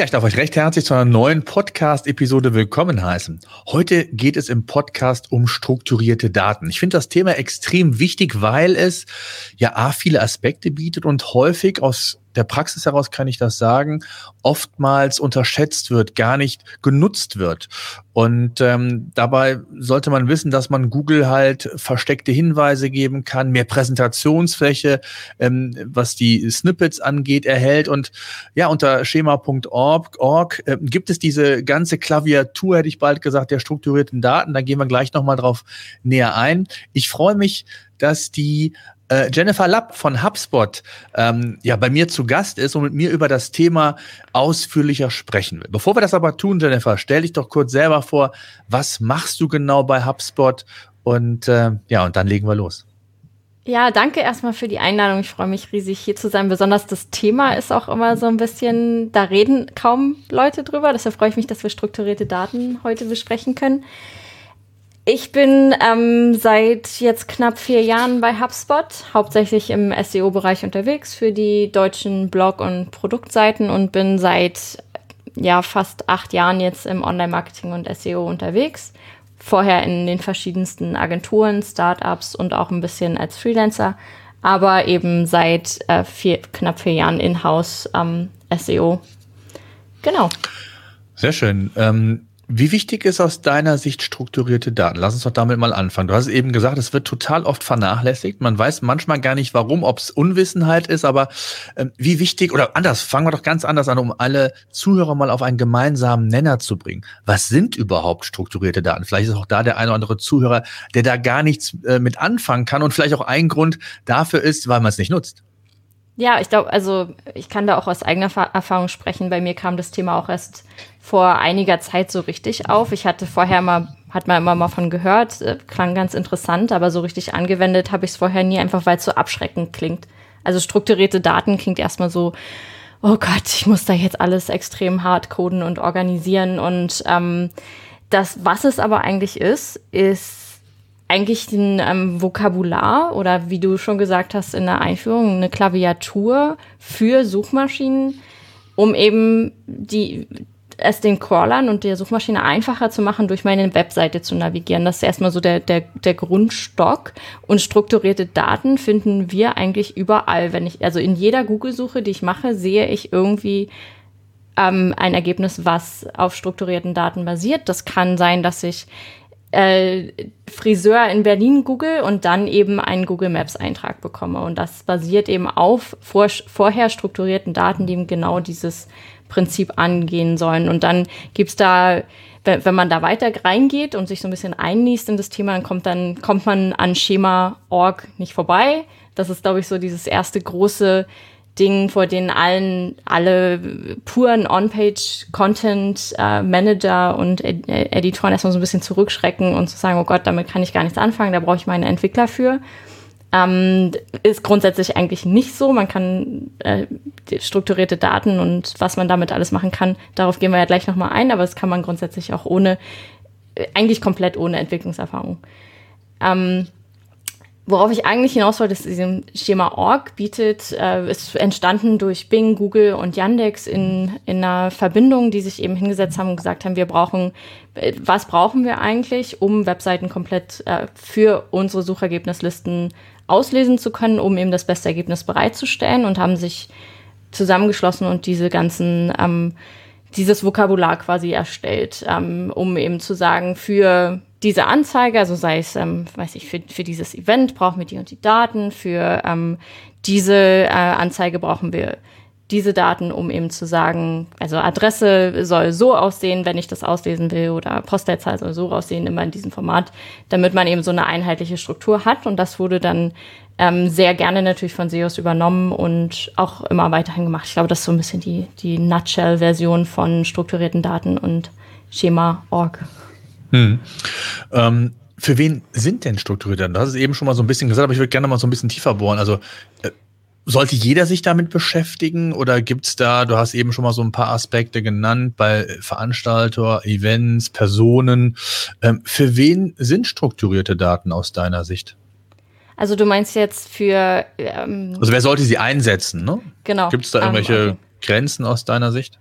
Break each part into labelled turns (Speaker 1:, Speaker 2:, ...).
Speaker 1: Ja, ich darf euch recht herzlich zu einer neuen Podcast-Episode willkommen heißen. Heute geht es im Podcast um strukturierte Daten. Ich finde das Thema extrem wichtig, weil es ja A, viele Aspekte bietet und häufig aus der Praxis heraus kann ich das sagen, oftmals unterschätzt wird, gar nicht genutzt wird. Und ähm, dabei sollte man wissen, dass man Google halt versteckte Hinweise geben kann, mehr Präsentationsfläche, ähm, was die Snippets angeht, erhält. Und ja, unter schema.org äh, gibt es diese ganze Klaviatur, hätte ich bald gesagt, der strukturierten Daten. Da gehen wir gleich nochmal drauf näher ein. Ich freue mich, dass die äh, Jennifer Lapp von HubSpot ähm, ja bei mir zu Gast ist und mit mir über das Thema ausführlicher sprechen will. Bevor wir das aber tun, Jennifer, stell dich doch kurz selber vor, was machst du genau bei HubSpot und äh, ja, und dann legen wir los.
Speaker 2: Ja, danke erstmal für die Einladung. Ich freue mich riesig hier zu sein. Besonders das Thema ist auch immer so ein bisschen, da reden kaum Leute drüber. Deshalb freue ich mich, dass wir strukturierte Daten heute besprechen können. Ich bin ähm, seit jetzt knapp vier Jahren bei HubSpot, hauptsächlich im SEO-Bereich unterwegs für die deutschen Blog- und Produktseiten und bin seit ja fast acht Jahren jetzt im Online-Marketing und SEO unterwegs. Vorher in den verschiedensten Agenturen, Startups und auch ein bisschen als Freelancer, aber eben seit äh, vier, knapp vier Jahren in-house ähm, SEO. Genau.
Speaker 1: Sehr schön. Ähm wie wichtig ist aus deiner Sicht strukturierte Daten? Lass uns doch damit mal anfangen. Du hast eben gesagt, es wird total oft vernachlässigt. Man weiß manchmal gar nicht warum, ob es Unwissenheit ist, aber äh, wie wichtig, oder anders, fangen wir doch ganz anders an, um alle Zuhörer mal auf einen gemeinsamen Nenner zu bringen. Was sind überhaupt strukturierte Daten? Vielleicht ist auch da der eine oder andere Zuhörer, der da gar nichts äh, mit anfangen kann und vielleicht auch ein Grund dafür ist, weil man es nicht nutzt.
Speaker 2: Ja, ich glaube, also ich kann da auch aus eigener Erfahrung sprechen. Bei mir kam das Thema auch erst vor einiger Zeit so richtig auf. Ich hatte vorher mal, hat man immer mal von gehört, äh, klang ganz interessant, aber so richtig angewendet habe ich es vorher nie, einfach weil es so abschreckend klingt. Also strukturierte Daten klingt erstmal so, oh Gott, ich muss da jetzt alles extrem hart coden und organisieren. Und ähm, das, was es aber eigentlich ist, ist eigentlich ein ähm, Vokabular oder wie du schon gesagt hast in der Einführung, eine Klaviatur für Suchmaschinen, um eben die, es den Crawlern und der Suchmaschine einfacher zu machen, durch meine Webseite zu navigieren. Das ist erstmal so der, der, der Grundstock. Und strukturierte Daten finden wir eigentlich überall. Wenn ich, also in jeder Google-Suche, die ich mache, sehe ich irgendwie ähm, ein Ergebnis, was auf strukturierten Daten basiert. Das kann sein, dass ich äh, Friseur in Berlin google und dann eben einen Google Maps Eintrag bekomme. Und das basiert eben auf vor, vorher strukturierten Daten, die eben genau dieses Prinzip angehen sollen. Und dann gibt's da, wenn, wenn man da weiter reingeht und sich so ein bisschen einliest in das Thema, dann kommt dann kommt man an Schema.org nicht vorbei. Das ist, glaube ich, so dieses erste große Dingen, vor denen allen alle puren On-Page-Content-Manager äh, und Ed Editoren erstmal so ein bisschen zurückschrecken und zu sagen, oh Gott, damit kann ich gar nichts anfangen, da brauche ich meine Entwickler für. Ähm, ist grundsätzlich eigentlich nicht so. Man kann äh, strukturierte Daten und was man damit alles machen kann, darauf gehen wir ja gleich nochmal ein, aber das kann man grundsätzlich auch ohne, äh, eigentlich komplett ohne Entwicklungserfahrung. Ähm, Worauf ich eigentlich hinaus wollte, ist diesem Schema Org bietet, äh, ist entstanden durch Bing, Google und Yandex in, in einer Verbindung, die sich eben hingesetzt haben und gesagt haben, wir brauchen, äh, was brauchen wir eigentlich, um Webseiten komplett äh, für unsere Suchergebnislisten auslesen zu können, um eben das beste Ergebnis bereitzustellen und haben sich zusammengeschlossen und diese ganzen, ähm, dieses Vokabular quasi erstellt, ähm, um eben zu sagen, für diese Anzeige, also sei es, ähm, weiß ich, für, für dieses Event brauchen wir die und die Daten, für ähm, diese äh, Anzeige brauchen wir diese Daten, um eben zu sagen, also Adresse soll so aussehen, wenn ich das auslesen will, oder Postleitzahl soll so aussehen, immer in diesem Format, damit man eben so eine einheitliche Struktur hat. Und das wurde dann ähm, sehr gerne natürlich von SEOs übernommen und auch immer weiterhin gemacht. Ich glaube, das ist so ein bisschen die, die Nutshell-Version von strukturierten Daten und Schema.org. Hm.
Speaker 1: Ähm, für wen sind denn strukturierte Daten? Hast es eben schon mal so ein bisschen gesagt, aber ich würde gerne mal so ein bisschen tiefer bohren. Also äh, sollte jeder sich damit beschäftigen oder gibt es da, du hast eben schon mal so ein paar Aspekte genannt, bei Veranstalter, Events, Personen. Ähm, für wen sind strukturierte Daten aus deiner Sicht?
Speaker 2: Also du meinst jetzt für...
Speaker 1: Ähm, also wer sollte sie einsetzen? Ne?
Speaker 2: Genau.
Speaker 1: Gibt es da irgendwelche um, okay. Grenzen aus deiner Sicht?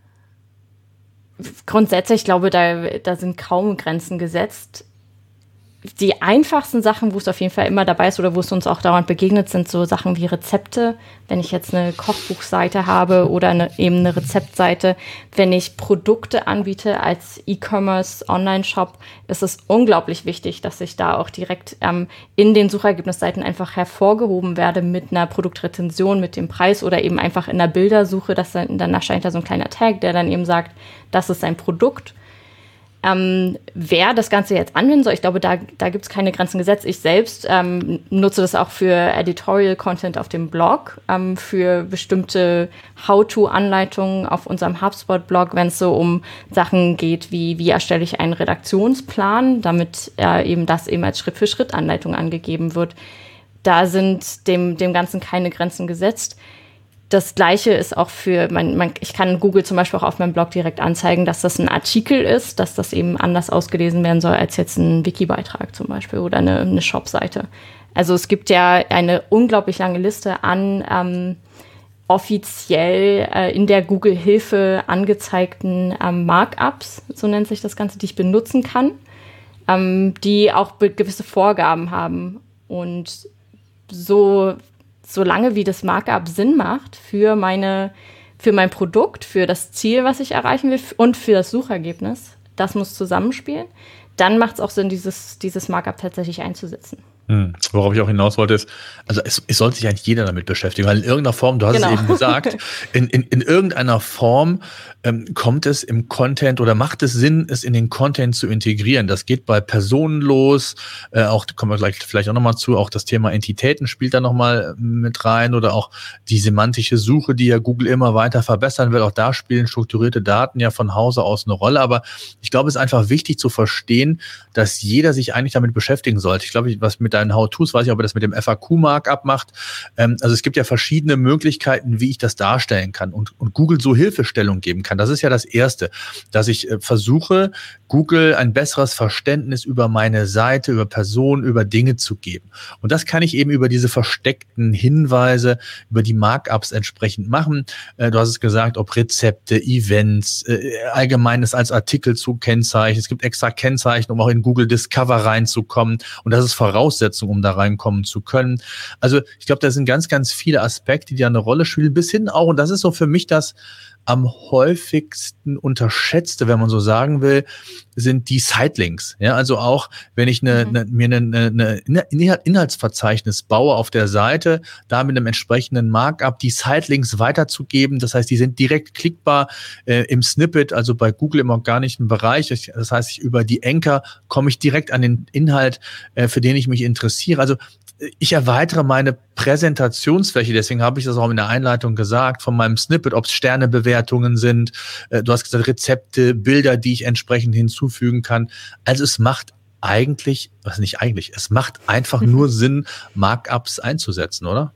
Speaker 2: Grundsätzlich, ich glaube, da, da sind kaum Grenzen gesetzt die einfachsten Sachen, wo es auf jeden Fall immer dabei ist oder wo es uns auch dauernd begegnet, sind so Sachen wie Rezepte. Wenn ich jetzt eine Kochbuchseite habe oder eine, eben eine Rezeptseite, wenn ich Produkte anbiete als E-Commerce, Online-Shop, ist es unglaublich wichtig, dass ich da auch direkt ähm, in den Suchergebnisseiten einfach hervorgehoben werde mit einer Produktrezension, mit dem Preis oder eben einfach in der Bildersuche, dass dann, dann erscheint da so ein kleiner Tag, der dann eben sagt, das ist ein Produkt ähm, wer das Ganze jetzt anwenden soll, ich glaube, da, da gibt es keine Grenzen gesetzt. Ich selbst ähm, nutze das auch für Editorial-Content auf dem Blog, ähm, für bestimmte How-to-Anleitungen auf unserem HubSpot-Blog, wenn es so um Sachen geht, wie wie erstelle ich einen Redaktionsplan, damit äh, eben das eben als Schritt-für-Schritt-Anleitung angegeben wird. Da sind dem, dem Ganzen keine Grenzen gesetzt das gleiche ist auch für, man, man, ich kann Google zum Beispiel auch auf meinem Blog direkt anzeigen, dass das ein Artikel ist, dass das eben anders ausgelesen werden soll als jetzt ein Wiki-Beitrag zum Beispiel oder eine, eine Shop-Seite. Also es gibt ja eine unglaublich lange Liste an ähm, offiziell äh, in der Google-Hilfe angezeigten ähm, Markups, so nennt sich das Ganze, die ich benutzen kann, ähm, die auch gewisse Vorgaben haben. Und so solange wie das Markup Sinn macht für meine, für mein Produkt, für das Ziel, was ich erreichen will und für das Suchergebnis, das muss zusammenspielen, dann macht es auch Sinn, dieses, dieses Markup tatsächlich einzusetzen.
Speaker 1: Hm. Worauf ich auch hinaus wollte, ist, also es, es sollte sich eigentlich jeder damit beschäftigen, weil in irgendeiner Form, du hast genau. es eben gesagt, in, in, in irgendeiner Form ähm, kommt es im Content oder macht es Sinn, es in den Content zu integrieren. Das geht bei Personen los, äh, auch kommen wir gleich vielleicht auch nochmal zu, auch das Thema Entitäten spielt da nochmal äh, mit rein oder auch die semantische Suche, die ja Google immer weiter verbessern will. Auch da spielen strukturierte Daten ja von Hause aus eine Rolle. Aber ich glaube, es ist einfach wichtig zu verstehen, dass jeder sich eigentlich damit beschäftigen sollte. Ich glaube, was mit deinen How-Tos, weiß ich, ob er das mit dem FAQ-Markup macht. Ähm, also es gibt ja verschiedene Möglichkeiten, wie ich das darstellen kann und, und Google so Hilfestellung geben kann. Das ist ja das Erste, dass ich äh, versuche, Google ein besseres Verständnis über meine Seite, über Personen, über Dinge zu geben. Und das kann ich eben über diese versteckten Hinweise, über die Markups entsprechend machen. Äh, du hast es gesagt, ob Rezepte, Events, äh, allgemeines als Artikel zu kennzeichnen. Es gibt extra Kennzeichen, um auch in Google Discover reinzukommen. Und das ist Voraussetzung, um da reinkommen zu können. Also ich glaube, da sind ganz, ganz viele Aspekte, die da eine Rolle spielen, bis hin auch, und das ist so für mich das am häufigsten unterschätzte, wenn man so sagen will, sind die Sitelinks. Ja, also auch, wenn ich eine, mhm. eine, mir eine, eine Inhaltsverzeichnis baue auf der Seite, da mit einem entsprechenden Markup die Sitelinks weiterzugeben. Das heißt, die sind direkt klickbar äh, im Snippet, also bei Google im organischen Bereich. Das heißt, ich, über die Anchor komme ich direkt an den Inhalt, äh, für den ich mich interessiere. Also ich erweitere meine Präsentationsfläche, deswegen habe ich das auch in der Einleitung gesagt, von meinem Snippet, ob es Sternebewertungen sind, äh, du hast gesagt Rezepte, Bilder, die ich entsprechend hinzufügen kann. Also es macht eigentlich, was nicht eigentlich, es macht einfach nur Sinn, Markups einzusetzen, oder?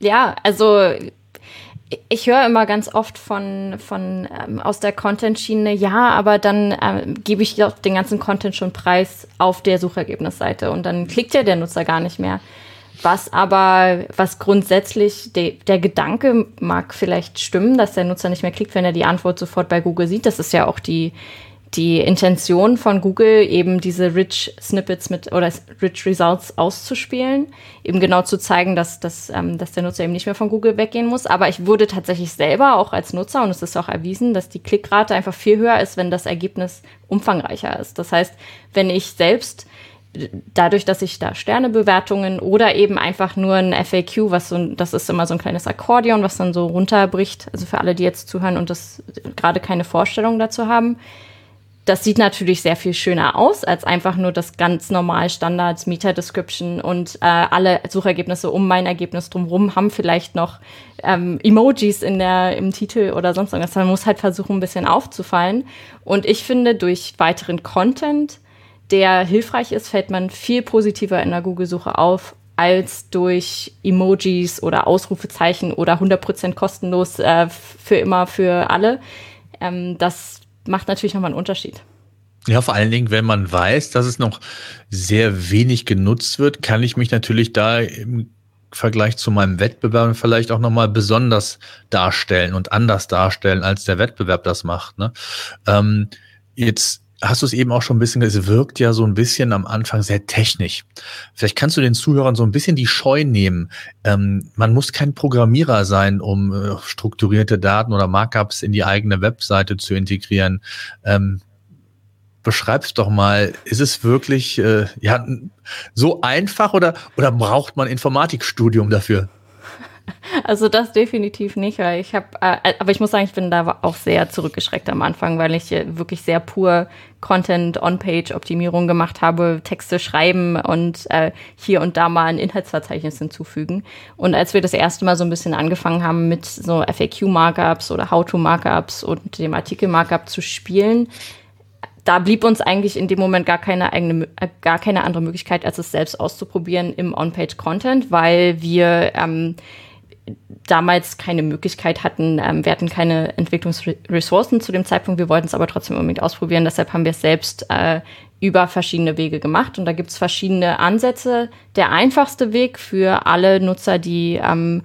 Speaker 2: Ja, also ich höre immer ganz oft von, von ähm, aus der Content-Schiene, ja, aber dann ähm, gebe ich den ganzen Content schon preis auf der Suchergebnisseite und dann klickt ja der Nutzer gar nicht mehr. Was aber, was grundsätzlich, de, der Gedanke mag vielleicht stimmen, dass der Nutzer nicht mehr klickt, wenn er die Antwort sofort bei Google sieht. Das ist ja auch die, die Intention von Google, eben diese Rich Snippets mit oder Rich Results auszuspielen, eben genau zu zeigen, dass, dass, ähm, dass der Nutzer eben nicht mehr von Google weggehen muss. Aber ich wurde tatsächlich selber auch als Nutzer, und es ist auch erwiesen, dass die Klickrate einfach viel höher ist, wenn das Ergebnis umfangreicher ist. Das heißt, wenn ich selbst dadurch, dass ich da Sternebewertungen oder eben einfach nur ein FAQ, was so, das ist immer so ein kleines Akkordeon, was dann so runterbricht, also für alle, die jetzt zuhören und das gerade keine Vorstellung dazu haben, das sieht natürlich sehr viel schöner aus als einfach nur das ganz normal Standard Meta Description und äh, alle Suchergebnisse um mein Ergebnis drumherum haben vielleicht noch ähm, Emojis in der im Titel oder sonst irgendwas. Man muss halt versuchen, ein bisschen aufzufallen. Und ich finde, durch weiteren Content, der hilfreich ist, fällt man viel positiver in der Google-Suche auf als durch Emojis oder Ausrufezeichen oder 100% kostenlos äh, für immer für alle. Ähm, das macht natürlich nochmal einen Unterschied.
Speaker 1: Ja, vor allen Dingen, wenn man weiß, dass es noch sehr wenig genutzt wird, kann ich mich natürlich da im Vergleich zu meinem Wettbewerb vielleicht auch nochmal besonders darstellen und anders darstellen, als der Wettbewerb das macht. Ne? Ähm, jetzt hast du es eben auch schon ein bisschen, es wirkt ja so ein bisschen am Anfang sehr technisch. Vielleicht kannst du den Zuhörern so ein bisschen die Scheu nehmen. Ähm, man muss kein Programmierer sein, um äh, strukturierte Daten oder Markups in die eigene Webseite zu integrieren. Ähm, beschreib's doch mal, ist es wirklich äh, ja, so einfach oder, oder braucht man Informatikstudium dafür?
Speaker 2: Also das definitiv nicht, weil ich habe, äh, aber ich muss sagen, ich bin da auch sehr zurückgeschreckt am Anfang, weil ich wirklich sehr pur Content On-Page-Optimierung gemacht habe, Texte schreiben und äh, hier und da mal ein Inhaltsverzeichnis hinzufügen. Und als wir das erste Mal so ein bisschen angefangen haben mit so FAQ-Markups oder How-to-Markups und dem Artikel-Markup zu spielen, da blieb uns eigentlich in dem Moment gar keine eigene, äh, gar keine andere Möglichkeit, als es selbst auszuprobieren im On-Page-Content, weil wir ähm, damals keine Möglichkeit hatten. Ähm, wir hatten keine Entwicklungsressourcen zu dem Zeitpunkt. Wir wollten es aber trotzdem unbedingt ausprobieren. Deshalb haben wir es selbst äh, über verschiedene Wege gemacht. Und da gibt es verschiedene Ansätze. Der einfachste Weg für alle Nutzer, die ähm,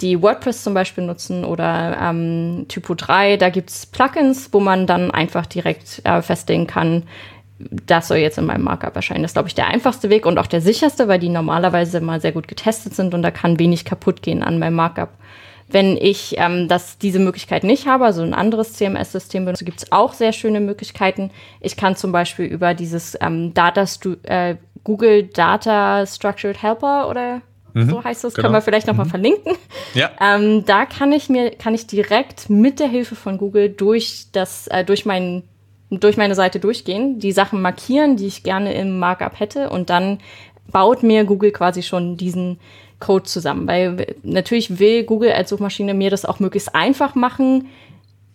Speaker 2: die WordPress zum Beispiel nutzen oder ähm, Typo 3, da gibt es Plugins, wo man dann einfach direkt äh, festlegen kann, das soll jetzt in meinem Markup erscheinen. Das ist, glaube ich, der einfachste Weg und auch der sicherste, weil die normalerweise mal sehr gut getestet sind und da kann wenig kaputt gehen an meinem Markup. Wenn ich ähm, das, diese Möglichkeit nicht habe, also ein anderes CMS-System benutze, gibt es auch sehr schöne Möglichkeiten. Ich kann zum Beispiel über dieses ähm, Data äh, Google Data Structured Helper oder mhm, so heißt das, genau. können wir vielleicht nochmal mhm. verlinken. Ja. Ähm, da kann ich mir, kann ich direkt mit der Hilfe von Google durch das, äh, durch meinen durch meine Seite durchgehen, die Sachen markieren, die ich gerne im Markup hätte und dann baut mir Google quasi schon diesen Code zusammen. Weil natürlich will Google als Suchmaschine mir das auch möglichst einfach machen,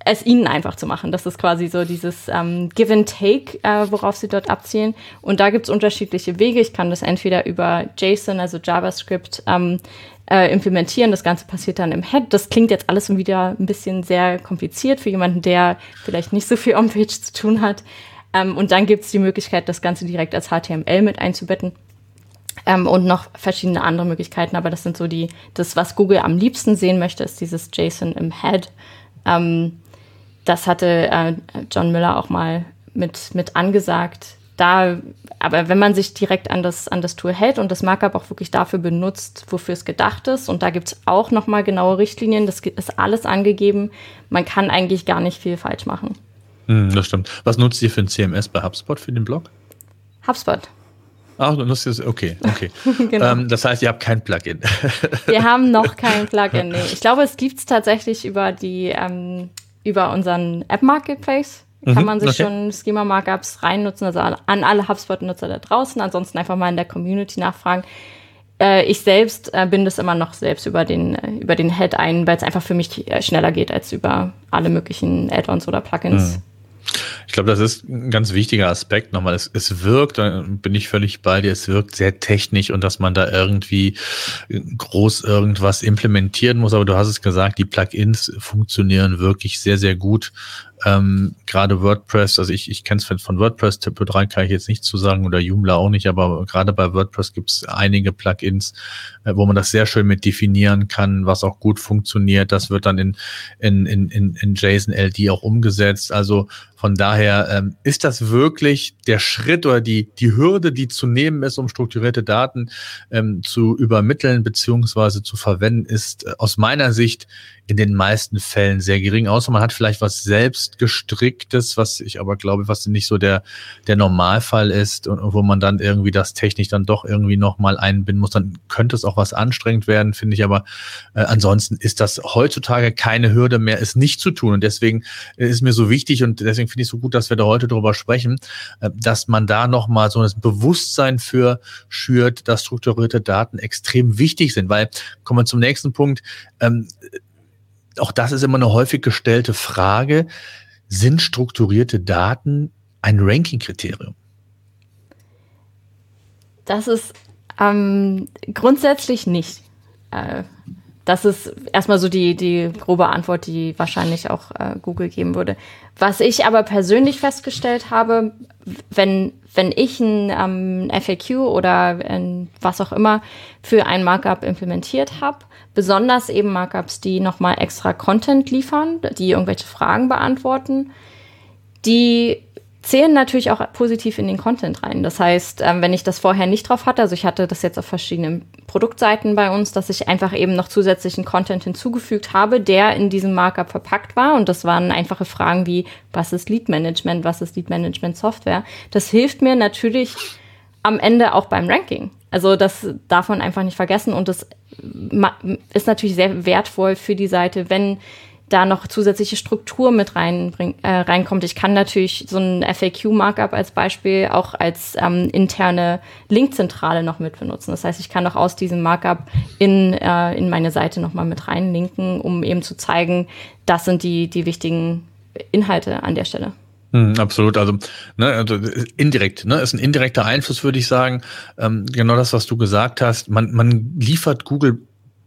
Speaker 2: es ihnen einfach zu machen. Das ist quasi so dieses ähm, Give and Take, äh, worauf sie dort abzielen. Und da gibt's unterschiedliche Wege. Ich kann das entweder über JSON, also JavaScript, ähm, äh, implementieren. Das Ganze passiert dann im Head. Das klingt jetzt alles wieder ein bisschen sehr kompliziert für jemanden, der vielleicht nicht so viel On-Page zu tun hat. Ähm, und dann gibt's die Möglichkeit, das Ganze direkt als HTML mit einzubetten. Ähm, und noch verschiedene andere Möglichkeiten, aber das sind so die, das, was Google am liebsten sehen möchte, ist dieses JSON im Head. Ähm, das hatte äh, John Miller auch mal mit, mit angesagt. Da, aber wenn man sich direkt an das, an das Tool hält und das Markup auch wirklich dafür benutzt, wofür es gedacht ist, und da gibt es auch nochmal genaue Richtlinien, das ist alles angegeben, man kann eigentlich gar nicht viel falsch machen.
Speaker 1: Hm, das stimmt. Was nutzt ihr für ein CMS bei HubSpot für den Blog?
Speaker 2: HubSpot.
Speaker 1: Ach, du nutzt es, okay, okay. genau. ähm, das heißt, ihr habt kein Plugin.
Speaker 2: Wir haben noch kein Plugin, nee. Ich glaube, es gibt es tatsächlich über die ähm, über unseren App Marketplace. Kann mhm, man sich okay. schon Schema Markups reinnutzen, also an alle HubSpot-Nutzer da draußen. Ansonsten einfach mal in der Community nachfragen. Äh, ich selbst äh, bin das immer noch selbst über den, äh, über den Head ein, weil es einfach für mich schneller geht als über alle möglichen Add-ons oder Plugins. Mhm.
Speaker 1: Ich glaube, das ist ein ganz wichtiger Aspekt nochmal. Es, es wirkt, da bin ich völlig bei dir, es wirkt sehr technisch und dass man da irgendwie groß irgendwas implementieren muss. Aber du hast es gesagt, die Plugins funktionieren wirklich sehr, sehr gut. Ähm, gerade WordPress, also ich, ich kenne es von WordPress, Typo 3 kann ich jetzt nicht zu sagen oder Joomla auch nicht, aber gerade bei WordPress gibt es einige Plugins, äh, wo man das sehr schön mit definieren kann, was auch gut funktioniert. Das wird dann in, in, in, in, in JSON LD auch umgesetzt. Also von daher ähm, ist das wirklich der Schritt oder die, die Hürde, die zu nehmen ist, um strukturierte Daten ähm, zu übermitteln beziehungsweise zu verwenden, ist äh, aus meiner Sicht in den meisten Fällen sehr gering, außer man hat vielleicht was selbst gestricktes, was ich aber glaube, was nicht so der, der Normalfall ist und, wo man dann irgendwie das technisch dann doch irgendwie nochmal einbinden muss, dann könnte es auch was anstrengend werden, finde ich, aber äh, ansonsten ist das heutzutage keine Hürde mehr, es nicht zu tun. Und deswegen ist mir so wichtig und deswegen finde ich es so gut, gut, dass wir da heute drüber sprechen, äh, dass man da nochmal so ein Bewusstsein für schürt, dass strukturierte Daten extrem wichtig sind. Weil, kommen wir zum nächsten Punkt, ähm, auch das ist immer eine häufig gestellte Frage, sind strukturierte Daten ein Ranking-Kriterium?
Speaker 2: Das ist ähm, grundsätzlich nicht. Äh, das ist erstmal so die, die grobe Antwort, die wahrscheinlich auch äh, Google geben würde. Was ich aber persönlich festgestellt habe, wenn, wenn ich ein ähm, FAQ oder ein, was auch immer für ein Markup implementiert habe, besonders eben Markups, die nochmal extra Content liefern, die irgendwelche Fragen beantworten, die zählen natürlich auch positiv in den Content rein. Das heißt, ähm, wenn ich das vorher nicht drauf hatte, also ich hatte das jetzt auf verschiedenen Produktseiten bei uns, dass ich einfach eben noch zusätzlichen Content hinzugefügt habe, der in diesem Markup verpackt war. Und das waren einfache Fragen wie, was ist Lead Management, was ist Lead Management Software? Das hilft mir natürlich am Ende auch beim Ranking. Also das darf man einfach nicht vergessen und das ist natürlich sehr wertvoll für die Seite, wenn da noch zusätzliche Struktur mit reinbring, äh, reinkommt. Ich kann natürlich so ein FAQ-Markup als Beispiel auch als ähm, interne Linkzentrale noch mit benutzen. Das heißt, ich kann auch aus diesem Markup in, äh, in meine Seite nochmal mit reinlinken, um eben zu zeigen, das sind die, die wichtigen Inhalte an der Stelle.
Speaker 1: Hm, absolut, also, ne, also indirekt, ne, ist ein indirekter Einfluss, würde ich sagen. Ähm, genau das, was du gesagt hast. Man, man liefert Google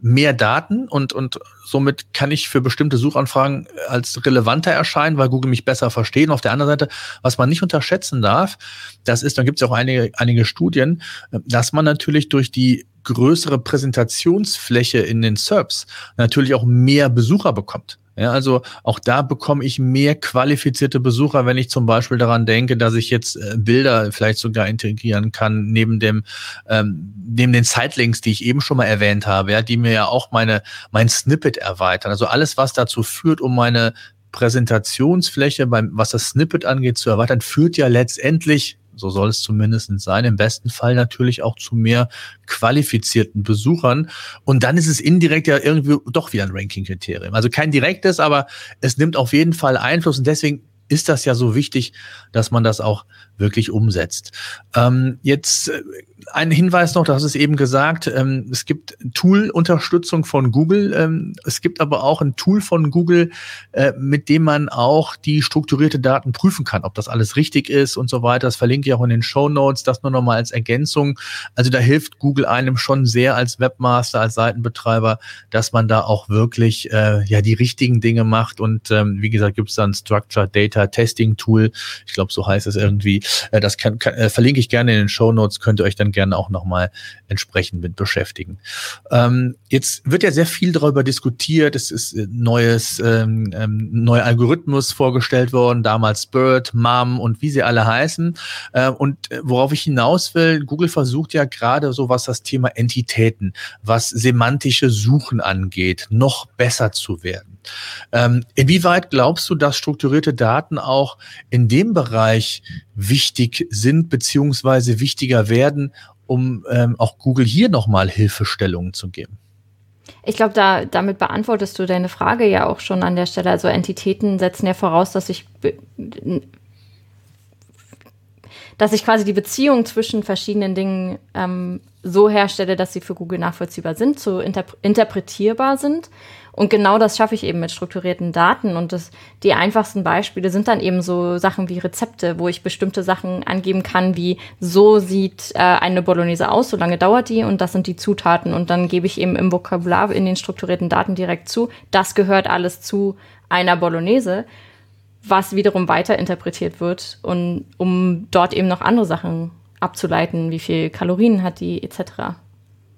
Speaker 1: mehr Daten und, und somit kann ich für bestimmte Suchanfragen als relevanter erscheinen, weil Google mich besser versteht. Und auf der anderen Seite, was man nicht unterschätzen darf, das ist, dann gibt es auch einige, einige Studien, dass man natürlich durch die größere Präsentationsfläche in den SERPs natürlich auch mehr Besucher bekommt. Ja, also auch da bekomme ich mehr qualifizierte Besucher, wenn ich zum Beispiel daran denke, dass ich jetzt äh, Bilder vielleicht sogar integrieren kann neben dem ähm, neben den Sightlinks, die ich eben schon mal erwähnt habe, ja, die mir ja auch meine mein Snippet erweitern. Also alles, was dazu führt, um meine Präsentationsfläche beim was das Snippet angeht zu erweitern, führt ja letztendlich so soll es zumindest sein, im besten Fall natürlich auch zu mehr qualifizierten Besuchern. Und dann ist es indirekt ja irgendwie doch wieder ein Ranking-Kriterium. Also kein direktes, aber es nimmt auf jeden Fall Einfluss und deswegen ist das ja so wichtig, dass man das auch wirklich umsetzt. Ähm, jetzt äh, ein Hinweis noch, hast es eben gesagt, ähm, es gibt Tool-Unterstützung von Google. Ähm, es gibt aber auch ein Tool von Google, äh, mit dem man auch die strukturierte Daten prüfen kann, ob das alles richtig ist und so weiter. Das verlinke ich auch in den Show Notes, das nur noch mal als Ergänzung. Also da hilft Google einem schon sehr als Webmaster, als Seitenbetreiber, dass man da auch wirklich äh, ja die richtigen Dinge macht. Und ähm, wie gesagt, gibt es dann Structured Data Testing Tool. Ich glaube, so heißt es irgendwie. Äh, das kann, kann, äh, verlinke ich gerne in den Show Notes. Könnt ihr euch dann gerne auch nochmal entsprechend mit beschäftigen. Ähm, jetzt wird ja sehr viel darüber diskutiert. Es ist äh, neues, ähm, ähm, neuer Algorithmus vorgestellt worden, damals Bird, MAM und wie sie alle heißen. Äh, und äh, worauf ich hinaus will, Google versucht ja gerade so, was das Thema Entitäten, was semantische Suchen angeht, noch besser zu werden. Ähm, inwieweit glaubst du, dass strukturierte Daten auch in dem Bereich wichtig sind beziehungsweise wichtiger werden, um ähm, auch Google hier nochmal Hilfestellungen zu geben?
Speaker 2: Ich glaube, da, damit beantwortest du deine Frage ja auch schon an der Stelle. Also Entitäten setzen ja voraus, dass ich, dass ich quasi die Beziehung zwischen verschiedenen Dingen ähm, so herstelle, dass sie für Google nachvollziehbar sind, so interp interpretierbar sind. Und genau das schaffe ich eben mit strukturierten Daten. Und das, die einfachsten Beispiele sind dann eben so Sachen wie Rezepte, wo ich bestimmte Sachen angeben kann, wie so sieht äh, eine Bolognese aus, so lange dauert die und das sind die Zutaten. Und dann gebe ich eben im Vokabular in den strukturierten Daten direkt zu, das gehört alles zu einer Bolognese, was wiederum weiter interpretiert wird und um dort eben noch andere Sachen abzuleiten, wie viel Kalorien hat die etc.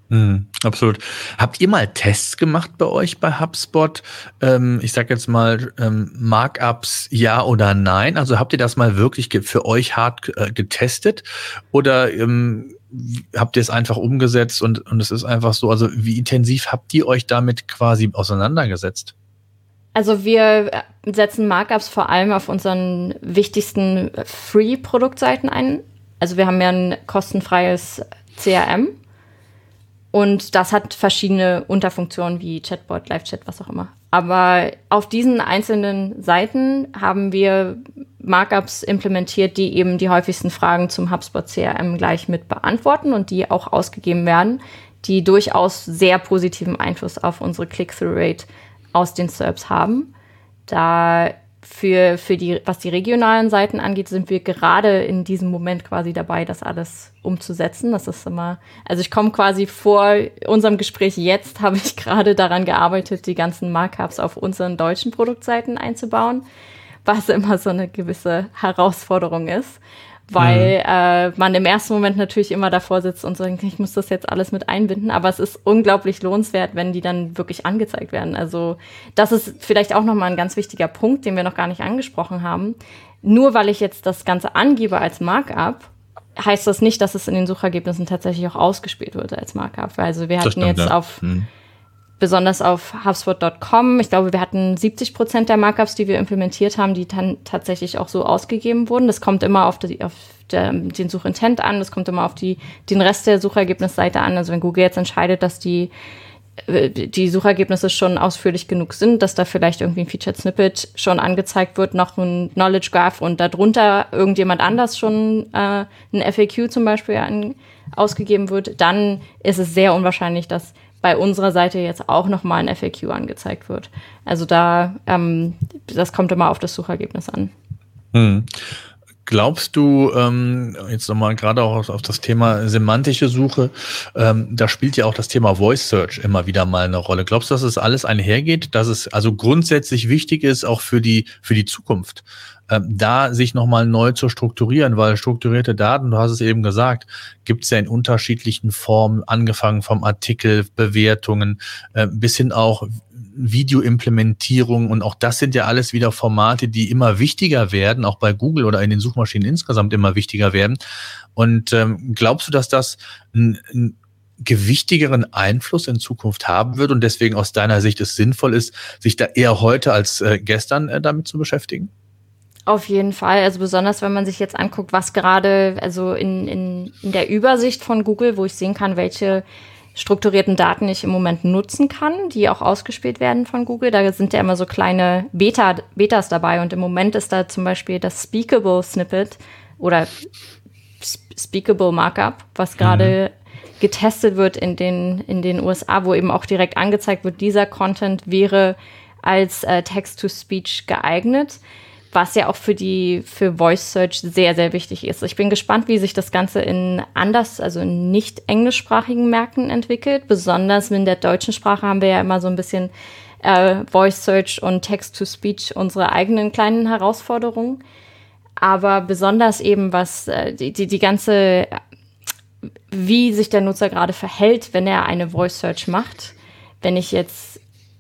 Speaker 1: Mhm, absolut. Habt ihr mal Tests gemacht bei euch bei HubSpot? Ähm, ich sage jetzt mal ähm, Markups ja oder nein. Also habt ihr das mal wirklich für euch hart äh, getestet oder ähm, habt ihr es einfach umgesetzt und, und es ist einfach so? Also wie intensiv habt ihr euch damit quasi auseinandergesetzt?
Speaker 2: Also wir äh, setzen Markups vor allem auf unseren wichtigsten Free-Produktseiten ein. Also wir haben ja ein kostenfreies CRM und das hat verschiedene Unterfunktionen wie Chatbot, Live-Chat, was auch immer. Aber auf diesen einzelnen Seiten haben wir Markups implementiert, die eben die häufigsten Fragen zum HubSpot CRM gleich mit beantworten und die auch ausgegeben werden, die durchaus sehr positiven Einfluss auf unsere Click-Through-Rate aus den SERPs haben. Da für, für die, was die regionalen Seiten angeht, sind wir gerade in diesem Moment quasi dabei, das alles umzusetzen. Das ist immer, also ich komme quasi vor unserem Gespräch jetzt, habe ich gerade daran gearbeitet, die ganzen Markups auf unseren deutschen Produktseiten einzubauen, was immer so eine gewisse Herausforderung ist weil mhm. äh, man im ersten Moment natürlich immer davor sitzt und sagt, ich muss das jetzt alles mit einbinden, aber es ist unglaublich lohnenswert, wenn die dann wirklich angezeigt werden. Also das ist vielleicht auch nochmal ein ganz wichtiger Punkt, den wir noch gar nicht angesprochen haben. Nur weil ich jetzt das Ganze angebe als Markup, heißt das nicht, dass es in den Suchergebnissen tatsächlich auch ausgespielt wird als Markup. Also wir hatten stimmt, jetzt ja. auf mhm besonders auf HubSpot.com. Ich glaube, wir hatten 70 Prozent der Markups, die wir implementiert haben, die dann tatsächlich auch so ausgegeben wurden. Das kommt immer auf, die, auf der, den Suchintent an, das kommt immer auf die, den Rest der Suchergebnisseite an. Also wenn Google jetzt entscheidet, dass die äh, die Suchergebnisse schon ausführlich genug sind, dass da vielleicht irgendwie ein Featured Snippet schon angezeigt wird, noch ein Knowledge Graph und darunter irgendjemand anders schon äh, ein FAQ zum Beispiel an, ausgegeben wird, dann ist es sehr unwahrscheinlich, dass bei unserer Seite jetzt auch nochmal ein FAQ angezeigt wird. Also da, ähm, das kommt immer auf das Suchergebnis an.
Speaker 1: Hm. Glaubst du, ähm, jetzt nochmal gerade auch auf, das Thema semantische Suche, ähm, da spielt ja auch das Thema Voice Search immer wieder mal eine Rolle. Glaubst du, dass es alles einhergeht, dass es also grundsätzlich wichtig ist, auch für die, für die Zukunft? Ähm, da sich nochmal neu zu strukturieren, weil strukturierte Daten, du hast es eben gesagt, gibt es ja in unterschiedlichen Formen, angefangen vom Artikel, Bewertungen, äh, bis hin auch Videoimplementierung und auch das sind ja alles wieder Formate, die immer wichtiger werden, auch bei Google oder in den Suchmaschinen insgesamt immer wichtiger werden. Und ähm, glaubst du, dass das ein, ein gewichtigeren Einfluss in Zukunft haben wird und deswegen aus deiner Sicht es sinnvoll ist, sich da eher heute als äh, gestern äh, damit zu beschäftigen?
Speaker 2: Auf jeden Fall. Also besonders, wenn man sich jetzt anguckt, was gerade, also in, in, in der Übersicht von Google, wo ich sehen kann, welche strukturierten Daten ich im Moment nutzen kann, die auch ausgespielt werden von Google. Da sind ja immer so kleine Beta, Betas dabei und im Moment ist da zum Beispiel das Speakable Snippet oder Speakable Markup, was gerade mhm. getestet wird in den, in den USA, wo eben auch direkt angezeigt wird, dieser Content wäre als äh, Text-to-Speech geeignet was ja auch für die für Voice Search sehr sehr wichtig ist. Ich bin gespannt, wie sich das Ganze in anders, also in nicht englischsprachigen Märkten entwickelt. Besonders in der deutschen Sprache haben wir ja immer so ein bisschen äh, Voice Search und Text to Speech unsere eigenen kleinen Herausforderungen. Aber besonders eben was äh, die, die die ganze wie sich der Nutzer gerade verhält, wenn er eine Voice Search macht. Wenn ich jetzt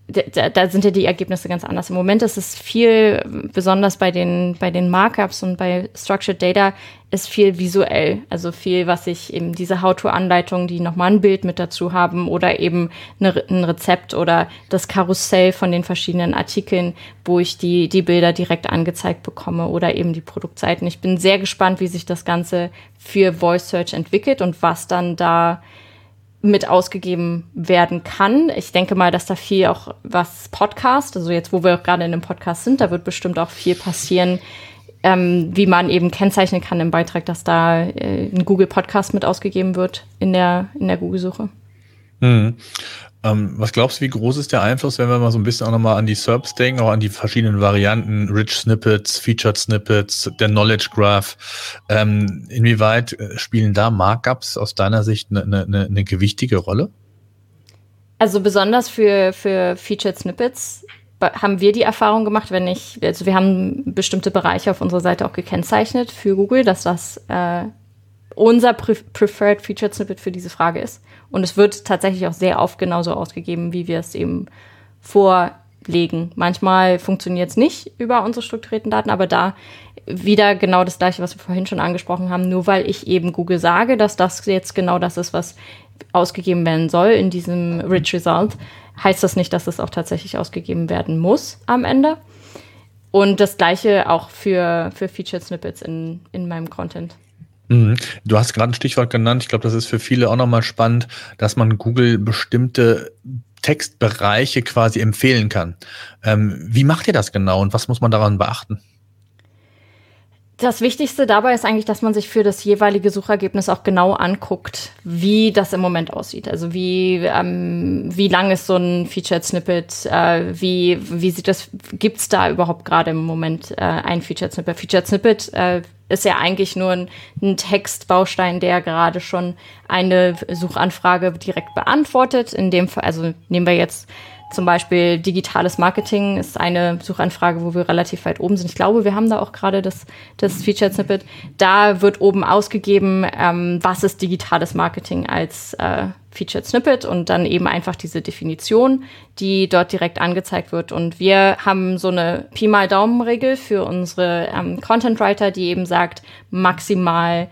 Speaker 2: da, da sind ja die Ergebnisse ganz anders. Im Moment ist es viel, besonders bei den, bei den Markups und bei Structured Data, ist viel visuell. Also viel, was ich eben diese How-to-Anleitung, die nochmal ein Bild mit dazu haben oder eben eine, ein Rezept oder das Karussell von den verschiedenen Artikeln, wo ich die, die Bilder direkt angezeigt bekomme oder eben die Produktseiten. Ich bin sehr gespannt, wie sich das Ganze für Voice Search entwickelt und was dann da mit ausgegeben werden kann. Ich denke mal, dass da viel auch was Podcast, also jetzt, wo wir gerade in einem Podcast sind, da wird bestimmt auch viel passieren, ähm, wie man eben kennzeichnen kann im Beitrag, dass da äh, ein Google Podcast mit ausgegeben wird in der, in der Google-Suche.
Speaker 1: Mhm. Ähm, was glaubst du, wie groß ist der Einfluss, wenn wir mal so ein bisschen auch nochmal an die SERPs denken, auch an die verschiedenen Varianten, Rich Snippets, Featured Snippets, der Knowledge Graph? Ähm, inwieweit äh, spielen da Markups aus deiner Sicht eine, eine, eine gewichtige Rolle?
Speaker 2: Also besonders für, für Featured Snippets haben wir die Erfahrung gemacht, wenn ich, also wir haben bestimmte Bereiche auf unserer Seite auch gekennzeichnet für Google, dass das äh, unser Preferred Featured Snippet für diese Frage ist. Und es wird tatsächlich auch sehr oft genauso ausgegeben, wie wir es eben vorlegen. Manchmal funktioniert es nicht über unsere strukturierten Daten, aber da wieder genau das gleiche, was wir vorhin schon angesprochen haben. Nur weil ich eben Google sage, dass das jetzt genau das ist, was ausgegeben werden soll in diesem Rich Result, heißt das nicht, dass es auch tatsächlich ausgegeben werden muss am Ende. Und das gleiche auch für, für Featured Snippets in, in meinem Content.
Speaker 1: Mhm. Du hast gerade ein Stichwort genannt. Ich glaube, das ist für viele auch nochmal spannend, dass man Google bestimmte Textbereiche quasi empfehlen kann. Ähm, wie macht ihr das genau und was muss man daran beachten?
Speaker 2: Das Wichtigste dabei ist eigentlich, dass man sich für das jeweilige Suchergebnis auch genau anguckt, wie das im Moment aussieht. Also wie, ähm, wie lang ist so ein Featured Snippet, äh, wie, wie sieht das, gibt's da überhaupt gerade im Moment äh, ein Featured Snippet? Featured Snippet äh, ist ja eigentlich nur ein, ein Textbaustein, der gerade schon eine Suchanfrage direkt beantwortet. In dem Fall, also nehmen wir jetzt zum Beispiel digitales Marketing ist eine Suchanfrage, wo wir relativ weit oben sind. Ich glaube, wir haben da auch gerade das, das Featured Snippet. Da wird oben ausgegeben, ähm, was ist digitales Marketing als äh, Featured Snippet und dann eben einfach diese Definition, die dort direkt angezeigt wird. Und wir haben so eine Pi mal Daumen-Regel für unsere ähm, Content Writer, die eben sagt, maximal,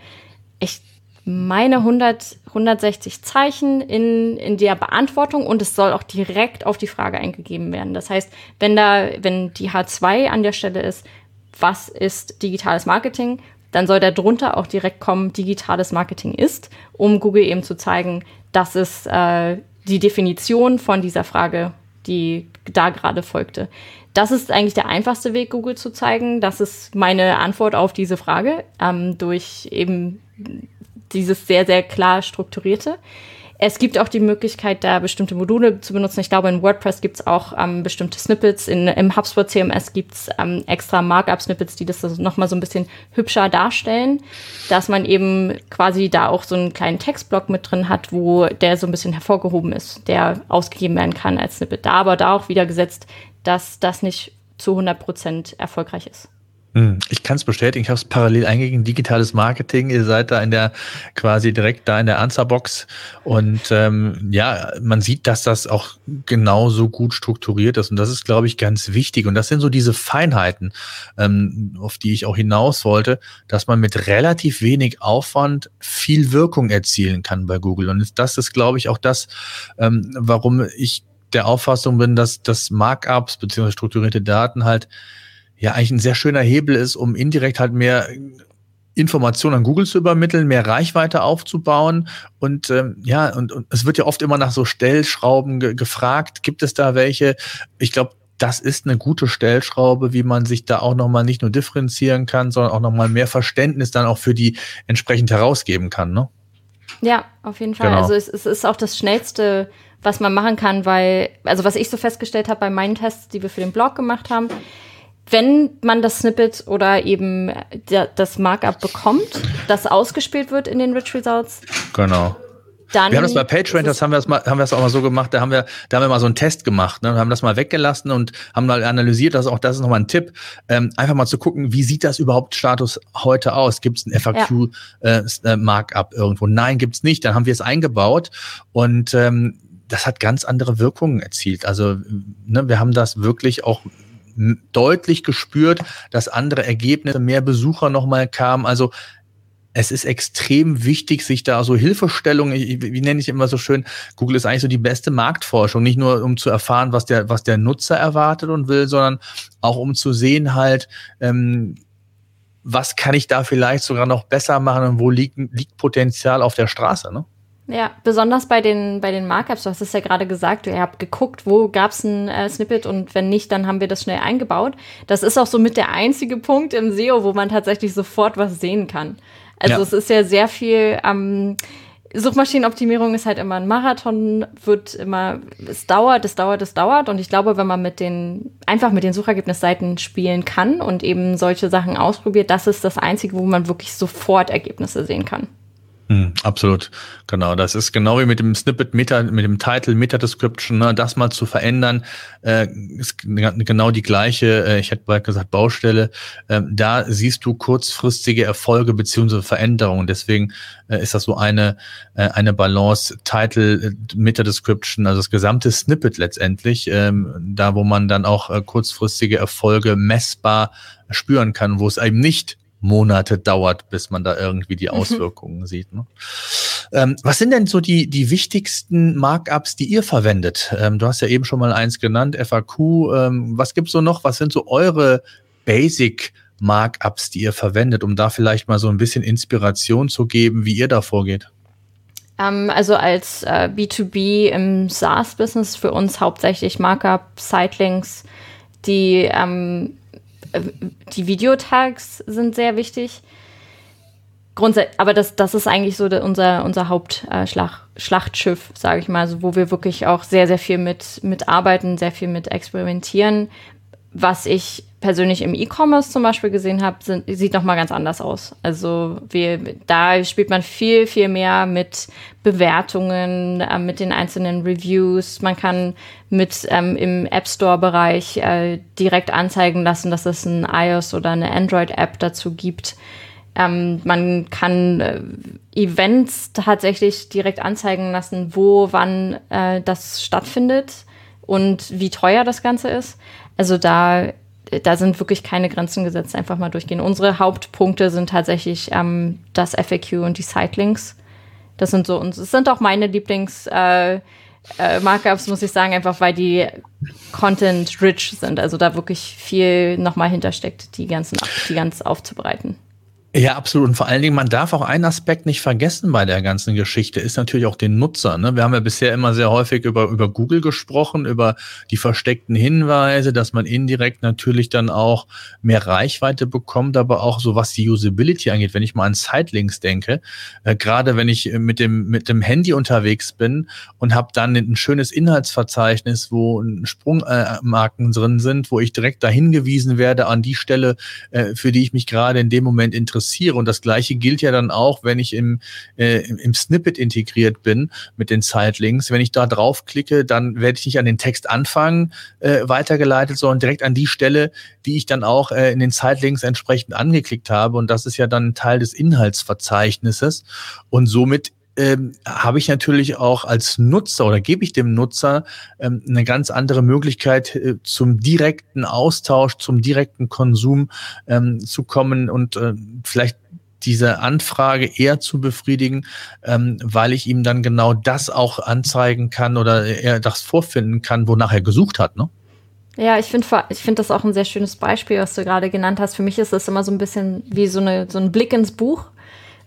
Speaker 2: ich meine 100, 160 Zeichen in, in der Beantwortung und es soll auch direkt auf die Frage eingegeben werden. Das heißt, wenn da, wenn die H2 an der Stelle ist, was ist digitales Marketing, dann soll da drunter auch direkt kommen, digitales Marketing ist, um Google eben zu zeigen, das ist äh, die Definition von dieser Frage, die da gerade folgte. Das ist eigentlich der einfachste Weg, Google zu zeigen. Das ist meine Antwort auf diese Frage ähm, durch eben dieses sehr, sehr klar strukturierte. Es gibt auch die Möglichkeit, da bestimmte Module zu benutzen. Ich glaube, in WordPress gibt es auch ähm, bestimmte Snippets. In, Im HubSpot CMS gibt es ähm, extra Markup-Snippets, die das also nochmal so ein bisschen hübscher darstellen, dass man eben quasi da auch so einen kleinen Textblock mit drin hat, wo der so ein bisschen hervorgehoben ist, der ausgegeben werden kann als Snippet. Da aber da auch wieder gesetzt, dass das nicht zu 100 Prozent erfolgreich ist.
Speaker 1: Hm, ich kann es bestätigen, ich habe es parallel eingegeben, digitales Marketing, ihr seid da in der quasi direkt da in der Answerbox. Und ähm, ja, man sieht, dass das auch genauso gut strukturiert ist. Und das ist, glaube ich, ganz wichtig. Und das sind so diese Feinheiten, ähm, auf die ich auch hinaus wollte, dass man mit relativ wenig Aufwand viel Wirkung erzielen kann bei Google. Und das ist, glaube ich, auch das, ähm, warum ich der Auffassung bin, dass, dass Markups beziehungsweise strukturierte Daten halt ja eigentlich ein sehr schöner Hebel ist, um indirekt halt mehr Informationen an Google zu übermitteln, mehr Reichweite aufzubauen. Und ähm, ja, und, und es wird ja oft immer nach so Stellschrauben ge gefragt. Gibt es da welche? Ich glaube, das ist eine gute Stellschraube, wie man sich da auch nochmal nicht nur differenzieren kann, sondern auch nochmal mehr Verständnis dann auch für die entsprechend herausgeben kann, ne?
Speaker 2: Ja, auf jeden Fall. Genau. Also es, es ist auch das Schnellste, was man machen kann, weil, also was ich so festgestellt habe bei meinen Tests, die wir für den Blog gemacht haben, wenn man das Snippet oder eben das Markup bekommt, das ausgespielt wird in den Rich Results.
Speaker 1: Genau. Dann wir haben das bei PageRank, das haben wir das mal, haben wir das auch mal so gemacht, da haben wir, da haben wir mal so einen Test gemacht, ne, haben das mal weggelassen und haben mal analysiert, dass auch das ist nochmal ein Tipp, ähm, einfach mal zu gucken, wie sieht das überhaupt Status heute aus? Gibt es ein FAQ ja. äh, äh, irgendwo? Nein, gibt's nicht. Dann haben wir es eingebaut und ähm, das hat ganz andere Wirkungen erzielt. Also ne, wir haben das wirklich auch deutlich gespürt, dass andere Ergebnisse, mehr Besucher nochmal kamen. Also es ist extrem wichtig, sich da so Hilfestellung, wie, wie nenne ich immer so schön, Google ist eigentlich so die beste Marktforschung, nicht nur um zu erfahren, was der, was der Nutzer erwartet und will, sondern auch um zu sehen halt, ähm, was kann ich da vielleicht sogar noch besser machen und wo liegt, liegt Potenzial auf der Straße, ne?
Speaker 2: Ja, besonders bei den, bei den Markups, du hast es ja gerade gesagt, ihr habt geguckt, wo gab es ein äh, Snippet und wenn nicht, dann haben wir das schnell eingebaut. Das ist auch so mit der einzige Punkt im SEO, wo man tatsächlich sofort was sehen kann. Also ja. es ist ja sehr viel, ähm, Suchmaschinenoptimierung ist halt immer ein Marathon, wird immer, es dauert, es dauert, es dauert. Und ich glaube, wenn man mit den, einfach mit den Suchergebnisseiten spielen kann und eben solche Sachen ausprobiert, das ist das Einzige, wo man wirklich sofort Ergebnisse sehen kann.
Speaker 1: Hm, absolut, genau. Das ist genau wie mit dem Snippet Meta, mit dem Title Meta Description, ne, das mal zu verändern, äh, ist genau die gleiche. Äh, ich hätte bald gesagt Baustelle. Äh, da siehst du kurzfristige Erfolge beziehungsweise Veränderungen. Deswegen äh, ist das so eine äh, eine Balance Title äh, Meta Description, also das gesamte Snippet letztendlich, ähm, da wo man dann auch kurzfristige Erfolge messbar spüren kann, wo es eben nicht Monate dauert, bis man da irgendwie die mhm. Auswirkungen mhm. sieht. Ne? Ähm, was sind denn so die, die wichtigsten Markups, die ihr verwendet? Ähm, du hast ja eben schon mal eins genannt, FAQ. Ähm, was gibt's so noch? Was sind so eure Basic Markups, die ihr verwendet, um da vielleicht mal so ein bisschen Inspiration zu geben, wie ihr da vorgeht?
Speaker 2: Ähm, also als äh, B2B im SaaS-Business für uns hauptsächlich Markup, Sitelinks, die ähm, äh, die Videotags sind sehr wichtig. Grundsätzlich, aber das, das ist eigentlich so unser, unser Hauptschlachtschiff, äh, sage ich mal, also wo wir wirklich auch sehr, sehr viel mit, mit arbeiten, sehr viel mit experimentieren. Was ich persönlich im E-Commerce zum Beispiel gesehen habe, sieht noch mal ganz anders aus. Also wir, da spielt man viel, viel mehr mit Bewertungen, äh, mit den einzelnen Reviews. Man kann mit ähm, im App Store-Bereich äh, direkt anzeigen lassen, dass es ein iOS oder eine Android-App dazu gibt. Ähm, man kann äh, Events tatsächlich direkt anzeigen lassen, wo, wann äh, das stattfindet und wie teuer das Ganze ist. Also da da sind wirklich keine Grenzen gesetzt, einfach mal durchgehen. Unsere Hauptpunkte sind tatsächlich ähm, das FAQ und die Sitelinks. Das sind so, und es sind auch meine Lieblings- äh, äh, Markups, muss ich sagen, einfach weil die Content-rich sind. Also da wirklich viel nochmal hintersteckt, die ganzen, die ganz aufzubereiten.
Speaker 1: Ja, absolut. Und vor allen Dingen, man darf auch einen Aspekt nicht vergessen bei der ganzen Geschichte, ist natürlich auch den Nutzer. Ne? Wir haben ja bisher immer sehr häufig über, über Google gesprochen, über die versteckten Hinweise, dass man indirekt natürlich dann auch mehr Reichweite bekommt, aber auch so was die Usability angeht, wenn ich mal an Sitelinks denke, äh, gerade wenn ich mit dem, mit dem Handy unterwegs bin und habe dann ein schönes Inhaltsverzeichnis, wo Sprungmarken äh, drin sind, wo ich direkt dahin gewiesen werde an die Stelle, äh, für die ich mich gerade in dem Moment interessiere interessiere. Und das Gleiche gilt ja dann auch, wenn ich im, äh, im Snippet integriert bin mit den Sitelinks. Wenn ich da draufklicke, dann werde ich nicht an den Text anfangen äh, weitergeleitet, sondern direkt an die Stelle, die ich dann auch äh, in den Sitelinks entsprechend angeklickt habe. Und das ist ja dann Teil des Inhaltsverzeichnisses. Und somit ähm, habe ich natürlich auch als Nutzer oder gebe ich dem Nutzer ähm, eine ganz andere Möglichkeit äh, zum direkten Austausch, zum direkten Konsum ähm, zu kommen und äh, vielleicht diese Anfrage eher zu befriedigen, ähm, weil ich ihm dann genau das auch anzeigen kann oder er das vorfinden kann, wonach er gesucht hat. Ne?
Speaker 2: Ja, ich finde ich finde das auch ein sehr schönes Beispiel, was du gerade genannt hast. Für mich ist das immer so ein bisschen wie so, eine, so ein Blick ins Buch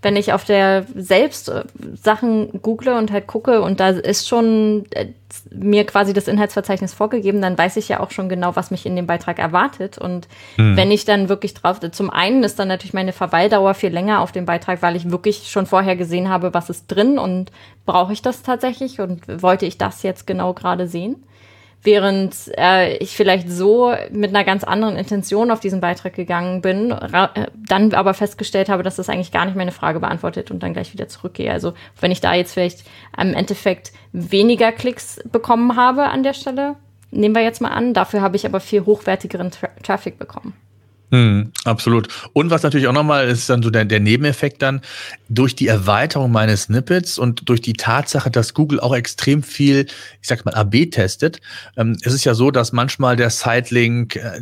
Speaker 2: wenn ich auf der selbst äh, Sachen google und halt gucke und da ist schon äh, mir quasi das Inhaltsverzeichnis vorgegeben, dann weiß ich ja auch schon genau, was mich in dem Beitrag erwartet. Und mhm. wenn ich dann wirklich drauf, zum einen ist dann natürlich meine Verweildauer viel länger auf dem Beitrag, weil ich wirklich schon vorher gesehen habe, was ist drin und brauche ich das tatsächlich und wollte ich das jetzt genau gerade sehen. Während äh, ich vielleicht so mit einer ganz anderen Intention auf diesen Beitrag gegangen bin, äh, dann aber festgestellt habe, dass das eigentlich gar nicht meine Frage beantwortet und dann gleich wieder zurückgehe. Also wenn ich da jetzt vielleicht im Endeffekt weniger Klicks bekommen habe an der Stelle, nehmen wir jetzt mal an, dafür habe ich aber viel hochwertigeren Tra Traffic bekommen.
Speaker 1: Hm, absolut. Und was natürlich auch nochmal ist dann so der, der Nebeneffekt dann, durch die Erweiterung meines Snippets und durch die Tatsache, dass Google auch extrem viel, ich sag mal, AB testet, ähm, es ist ja so, dass manchmal der Sitelink äh,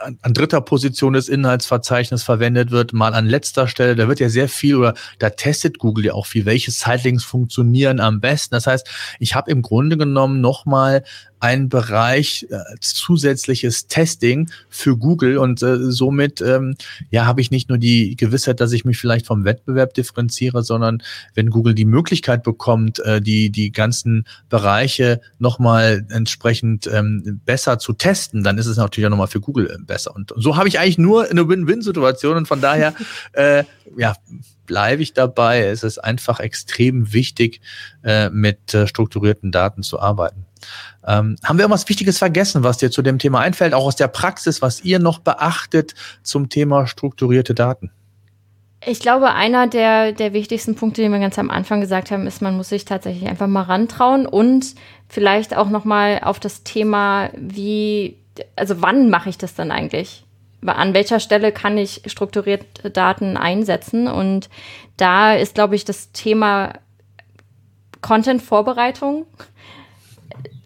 Speaker 1: an, an dritter Position des Inhaltsverzeichnisses verwendet wird, mal an letzter Stelle. Da wird ja sehr viel oder da testet Google ja auch viel, welche Sitelinks funktionieren am besten. Das heißt, ich habe im Grunde genommen nochmal ein Bereich äh, zusätzliches Testing für Google und äh, somit ähm, ja habe ich nicht nur die Gewissheit, dass ich mich vielleicht vom Wettbewerb differenziere, sondern wenn Google die Möglichkeit bekommt, äh, die die ganzen Bereiche nochmal entsprechend ähm, besser zu testen, dann ist es natürlich auch nochmal für Google äh, besser. Und so habe ich eigentlich nur eine Win-Win-Situation und von daher äh, ja bleibe ich dabei. Es ist einfach extrem wichtig, äh, mit äh, strukturierten Daten zu arbeiten. Ähm, haben wir irgendwas Wichtiges vergessen, was dir zu dem Thema einfällt, auch aus der Praxis, was ihr noch beachtet zum Thema strukturierte Daten?
Speaker 2: Ich glaube, einer der, der wichtigsten Punkte, die wir ganz am Anfang gesagt haben, ist, man muss sich tatsächlich einfach mal rantrauen und vielleicht auch noch mal auf das Thema, wie, also wann mache ich das dann eigentlich? An welcher Stelle kann ich strukturierte Daten einsetzen? Und da ist, glaube ich, das Thema Content-Vorbereitung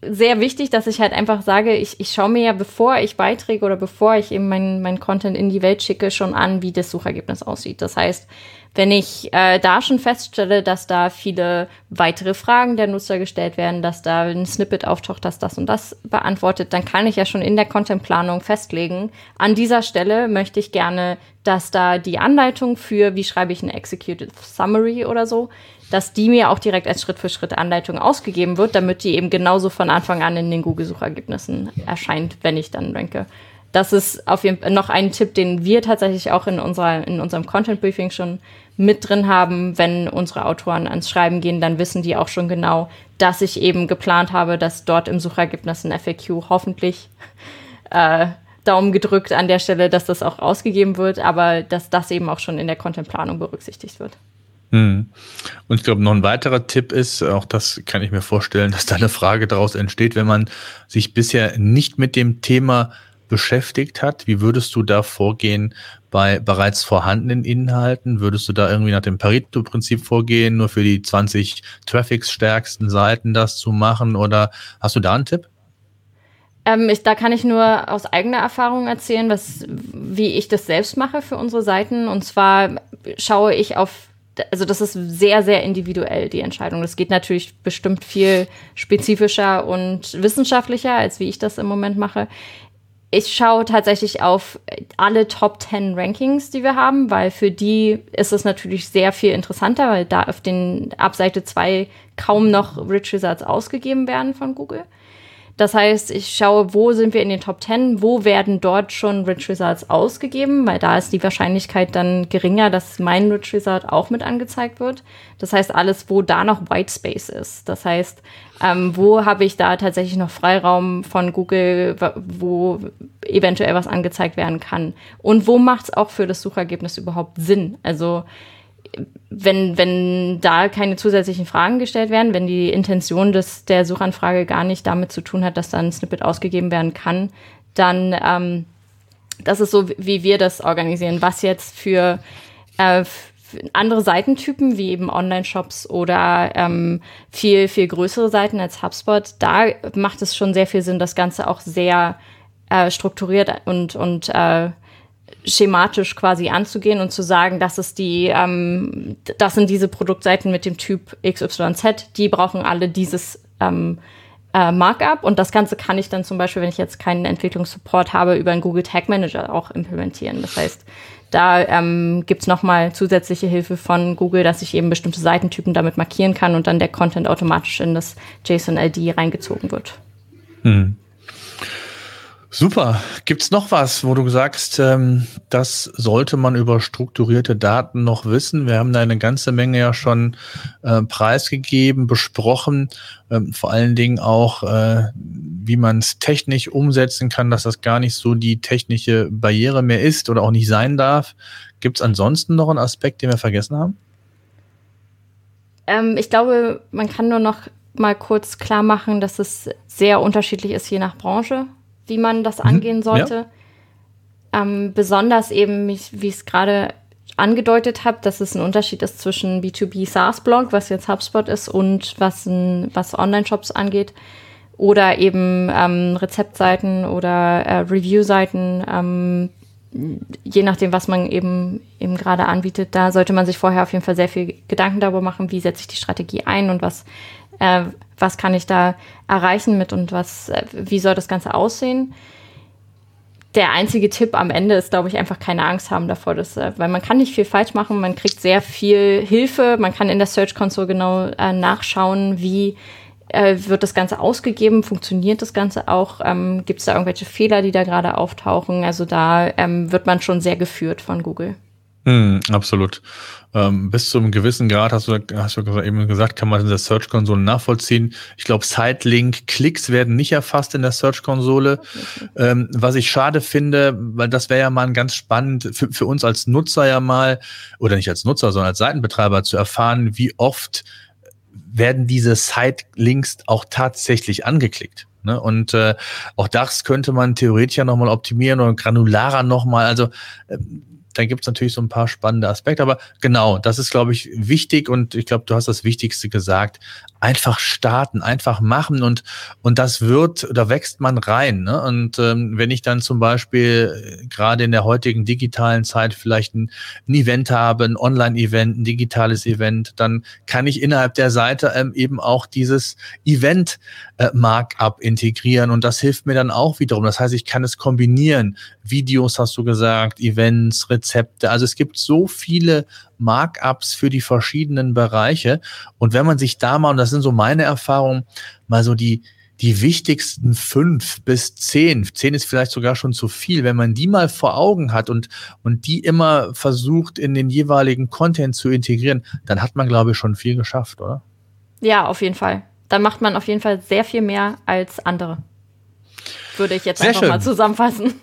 Speaker 2: sehr wichtig, dass ich halt einfach sage, ich, ich schaue mir ja, bevor ich Beiträge oder bevor ich eben mein, mein Content in die Welt schicke, schon an, wie das Suchergebnis aussieht. Das heißt, wenn ich äh, da schon feststelle, dass da viele weitere Fragen der Nutzer gestellt werden, dass da ein Snippet auftaucht, das das und das beantwortet, dann kann ich ja schon in der Contentplanung festlegen, an dieser Stelle möchte ich gerne, dass da die Anleitung für, wie schreibe ich eine Executed Summary oder so, dass die mir auch direkt als Schritt-für-Schritt-Anleitung ausgegeben wird, damit die eben genauso von Anfang an in den Google-Suchergebnissen erscheint, wenn ich dann ranke. Das ist auf jeden Fall noch ein Tipp, den wir tatsächlich auch in unserer, in unserem Content Briefing schon mit drin haben. Wenn unsere Autoren ans Schreiben gehen, dann wissen die auch schon genau, dass ich eben geplant habe, dass dort im Suchergebnis ein FAQ hoffentlich äh, Daumen gedrückt an der Stelle, dass das auch ausgegeben wird, aber dass das eben auch schon in der Contentplanung berücksichtigt wird.
Speaker 1: Hm. Und ich glaube, noch ein weiterer Tipp ist, auch das kann ich mir vorstellen, dass da eine Frage daraus entsteht, wenn man sich bisher nicht mit dem Thema beschäftigt hat. Wie würdest du da vorgehen bei bereits vorhandenen Inhalten? Würdest du da irgendwie nach dem Pareto-Prinzip vorgehen, nur für die 20 Traffics-stärksten Seiten das zu machen? Oder hast du da einen Tipp?
Speaker 2: Ähm, ich, da kann ich nur aus eigener Erfahrung erzählen, was, wie ich das selbst mache für unsere Seiten. Und zwar schaue ich auf also das ist sehr, sehr individuell, die Entscheidung. Das geht natürlich bestimmt viel spezifischer und wissenschaftlicher, als wie ich das im Moment mache ich schaue tatsächlich auf alle Top 10 Rankings, die wir haben, weil für die ist es natürlich sehr viel interessanter, weil da auf den ab Seite 2 kaum noch Rich Results ausgegeben werden von Google. Das heißt, ich schaue, wo sind wir in den Top 10, wo werden dort schon Rich Results ausgegeben, weil da ist die Wahrscheinlichkeit dann geringer, dass mein Rich Result auch mit angezeigt wird. Das heißt, alles, wo da noch White Space ist. Das heißt, ähm, wo habe ich da tatsächlich noch Freiraum von Google, wo eventuell was angezeigt werden kann? Und wo macht es auch für das Suchergebnis überhaupt Sinn? Also wenn, wenn da keine zusätzlichen Fragen gestellt werden, wenn die Intention des, der Suchanfrage gar nicht damit zu tun hat, dass dann ein Snippet ausgegeben werden kann, dann ähm, das ist so, wie wir das organisieren. Was jetzt für, äh, für andere Seitentypen, wie eben Online-Shops oder ähm, viel, viel größere Seiten als HubSpot, da macht es schon sehr viel Sinn, das Ganze auch sehr äh, strukturiert und, und äh, schematisch quasi anzugehen und zu sagen, das ist die, ähm, das sind diese Produktseiten mit dem Typ XYZ, die brauchen alle dieses ähm, äh, Markup und das Ganze kann ich dann zum Beispiel, wenn ich jetzt keinen Entwicklungssupport habe, über einen Google Tag Manager auch implementieren. Das heißt, da ähm, gibt es nochmal zusätzliche Hilfe von Google, dass ich eben bestimmte Seitentypen damit markieren kann und dann der Content automatisch in das JSON-LD reingezogen wird. Hm.
Speaker 1: Super. Gibt's noch was, wo du sagst, ähm, das sollte man über strukturierte Daten noch wissen? Wir haben da eine ganze Menge ja schon äh, preisgegeben, besprochen, ähm, vor allen Dingen auch, äh, wie man es technisch umsetzen kann, dass das gar nicht so die technische Barriere mehr ist oder auch nicht sein darf. Gibt's ansonsten noch einen Aspekt, den wir vergessen haben?
Speaker 2: Ähm, ich glaube, man kann nur noch mal kurz klar machen, dass es sehr unterschiedlich ist je nach Branche wie man das mhm. angehen sollte. Ja. Ähm, besonders eben, wie ich es gerade angedeutet habe, dass es ein Unterschied ist zwischen B2B SaaS-Blog, was jetzt HubSpot ist, und was, was Online-Shops angeht. Oder eben ähm, Rezeptseiten oder äh, Review-Seiten, ähm, je nachdem, was man eben, eben gerade anbietet. Da sollte man sich vorher auf jeden Fall sehr viel Gedanken darüber machen, wie setze ich die Strategie ein und was äh, was kann ich da erreichen mit und was, äh, wie soll das Ganze aussehen. Der einzige Tipp am Ende ist, glaube ich, einfach keine Angst haben davor, dass, äh, weil man kann nicht viel falsch machen, man kriegt sehr viel Hilfe, man kann in der Search Console genau äh, nachschauen, wie äh, wird das Ganze ausgegeben, funktioniert das Ganze auch, ähm, gibt es da irgendwelche Fehler, die da gerade auftauchen. Also da ähm, wird man schon sehr geführt von Google.
Speaker 1: Mm, absolut. Ähm, bis zu einem gewissen Grad hast du, hast du eben gesagt, kann man in der Search-Konsole nachvollziehen. Ich glaube, Sitelink-Klicks werden nicht erfasst in der Search-Konsole. Ähm, was ich schade finde, weil das wäre ja mal ein ganz spannend für, für uns als Nutzer ja mal, oder nicht als Nutzer, sondern als Seitenbetreiber zu erfahren, wie oft werden diese Site-Links auch tatsächlich angeklickt. Ne? Und äh, auch das könnte man theoretisch ja nochmal optimieren oder granularer nochmal. Also äh, da gibt es natürlich so ein paar spannende Aspekte. Aber genau, das ist, glaube ich, wichtig und ich glaube, du hast das Wichtigste gesagt. Einfach starten, einfach machen und, und das wird, da wächst man rein. Ne? Und ähm, wenn ich dann zum Beispiel äh, gerade in der heutigen digitalen Zeit vielleicht ein, ein Event habe, ein Online-Event, ein digitales Event, dann kann ich innerhalb der Seite ähm, eben auch dieses Event äh, integrieren und das hilft mir dann auch wiederum. Das heißt, ich kann es kombinieren. Videos hast du gesagt, Events, Rezepte. Also es gibt so viele Markups für die verschiedenen Bereiche. Und wenn man sich da mal, und das sind so meine Erfahrungen, mal so die, die wichtigsten fünf bis zehn, zehn ist vielleicht sogar schon zu viel, wenn man die mal vor Augen hat und, und die immer versucht in den jeweiligen Content zu integrieren, dann hat man, glaube ich, schon viel geschafft, oder?
Speaker 2: Ja, auf jeden Fall. Dann macht man auf jeden Fall sehr viel mehr als andere würde ich jetzt Sehr einfach schön. mal zusammenfassen.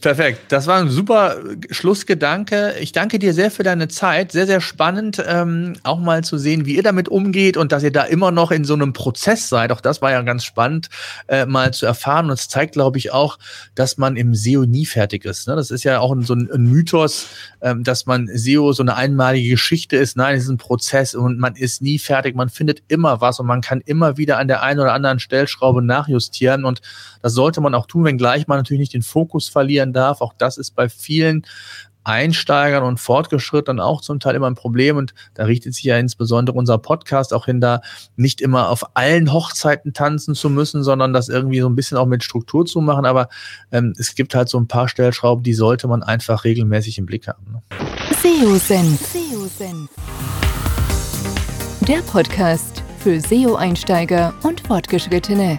Speaker 1: Perfekt. Das war ein super Schlussgedanke. Ich danke dir sehr für deine Zeit. Sehr, sehr spannend, ähm, auch mal zu sehen, wie ihr damit umgeht und dass ihr da immer noch in so einem Prozess seid. Auch das war ja ganz spannend, äh, mal zu erfahren. Und es zeigt, glaube ich, auch, dass man im SEO nie fertig ist. Ne? Das ist ja auch so ein, ein Mythos, ähm, dass man SEO so eine einmalige Geschichte ist. Nein, es ist ein Prozess und man ist nie fertig. Man findet immer was und man kann immer wieder an der einen oder anderen Stellschraube nachjustieren. Und das sollte man auch tun, wenngleich man natürlich nicht den Fokus verlieren darf. Auch das ist bei vielen Einsteigern und Fortgeschrittenen auch zum Teil immer ein Problem. Und da richtet sich ja insbesondere unser Podcast auch hin, da nicht immer auf allen Hochzeiten tanzen zu müssen, sondern das irgendwie so ein bisschen auch mit Struktur zu machen. Aber ähm, es gibt halt so ein paar Stellschrauben, die sollte man einfach regelmäßig im Blick haben. Ne?
Speaker 3: SEO-Senf. Der Podcast für SEO-Einsteiger und Fortgeschrittene.